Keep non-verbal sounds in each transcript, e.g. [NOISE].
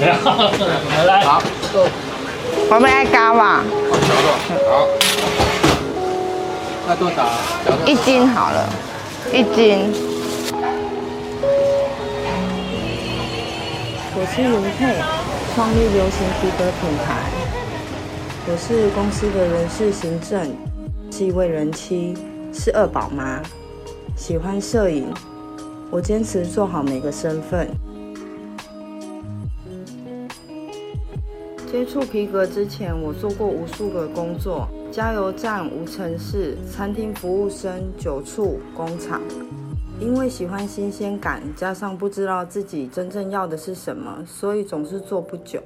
[LAUGHS] 来，好，我们爱加吧。好，那多少？一斤好了，一斤。我是云佩，创立流行皮革品牌。我是公司的人事行政，是一位人妻，是二宝妈，喜欢摄影。我坚持做好每个身份。接触皮革之前，我做过无数个工作：加油站、无尘室、餐厅服务生、酒处、工厂。因为喜欢新鲜感，加上不知道自己真正要的是什么，所以总是做不久。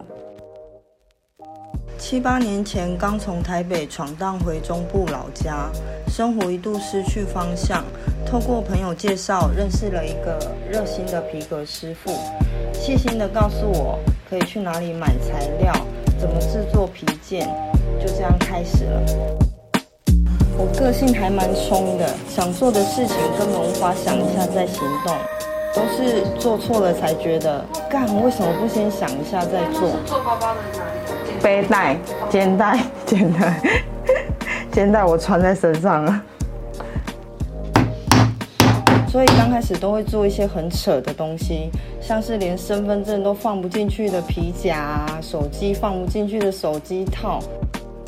七八年前，刚从台北闯荡回中部老家，生活一度失去方向。透过朋友介绍，认识了一个热心的皮革师傅，细心的告诉我可以去哪里买材料，怎么制作皮件，就这样开始了。我个性还蛮冲的，想做的事情根本无法想一下再行动，都是做错了才觉得，干，为什么不先想一下再做？做包包的哪里？背带、肩带、肩带、[LAUGHS] 肩带，我穿在身上了。所以刚开始都会做一些很扯的东西，像是连身份证都放不进去的皮夹啊，手机放不进去的手机套，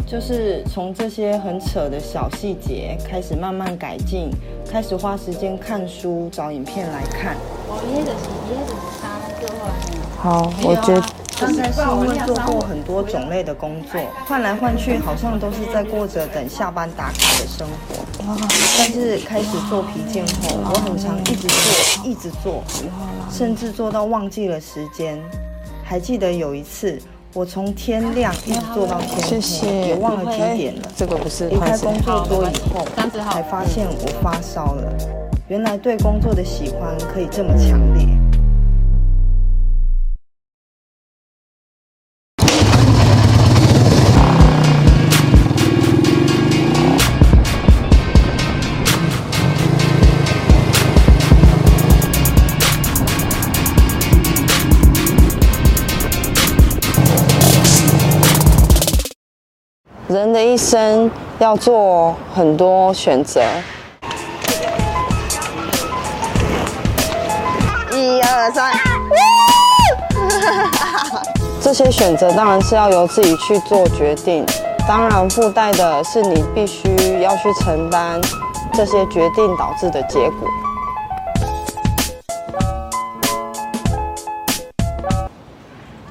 就是从这些很扯的小细节开始慢慢改进，开始花时间看书、找影片来看。我爷爷的是爷爷的是啥个话？好，我觉得。刚才是因为做过很多种类的工作，换来换去，好像都是在过着等下班打卡的生活。但是开始做皮件后，我很常一直做，一直做，甚至做到忘记了时间。还记得有一次，我从天亮一直做到天黑，谢谢，也忘了几点了。这个不是离开工作桌以后，才发现我发烧了。原来对工作的喜欢可以这么强烈。的一生要做很多选择，一二三，[LAUGHS] 这些选择当然是要由自己去做决定，当然附带的是你必须要去承担这些决定导致的结果。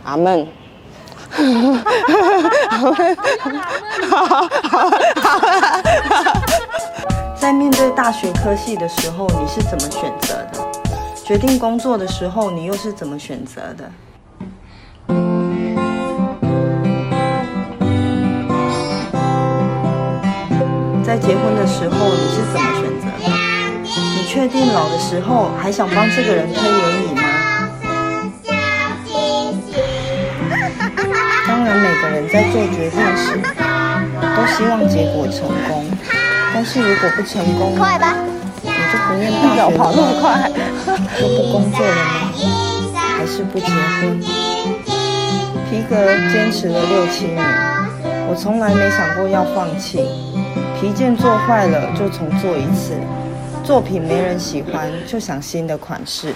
阿门。[LAUGHS] 在面对大学科系的时候，你是怎么选择的？决定工作的时候，你又是怎么选择的？在结婚的时候，你是怎么选择的？你确定老的时候还想帮这个人推轮椅吗？虽然，每个人在做决定时都希望结果成功，但是如果不成功，你就不念大学？跑那么快，就不工作了吗？还是不结婚？皮革坚持了六七年，我从来没想过要放弃。皮件做坏了就重做一次，作品没人喜欢就想新的款式。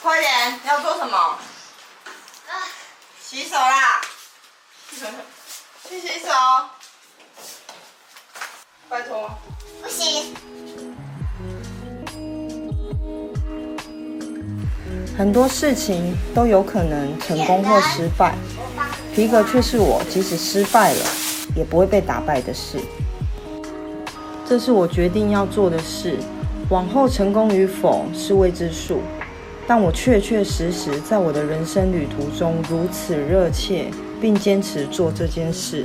快点，要做什么？洗手啦！[LAUGHS] 去洗手。拜托。不行。很多事情都有可能成功或失败，皮革却是我即使失败了也不会被打败的事。这是我决定要做的事，往后成功与否是未知数。但我确确实实在我的人生旅途中如此热切，并坚持做这件事。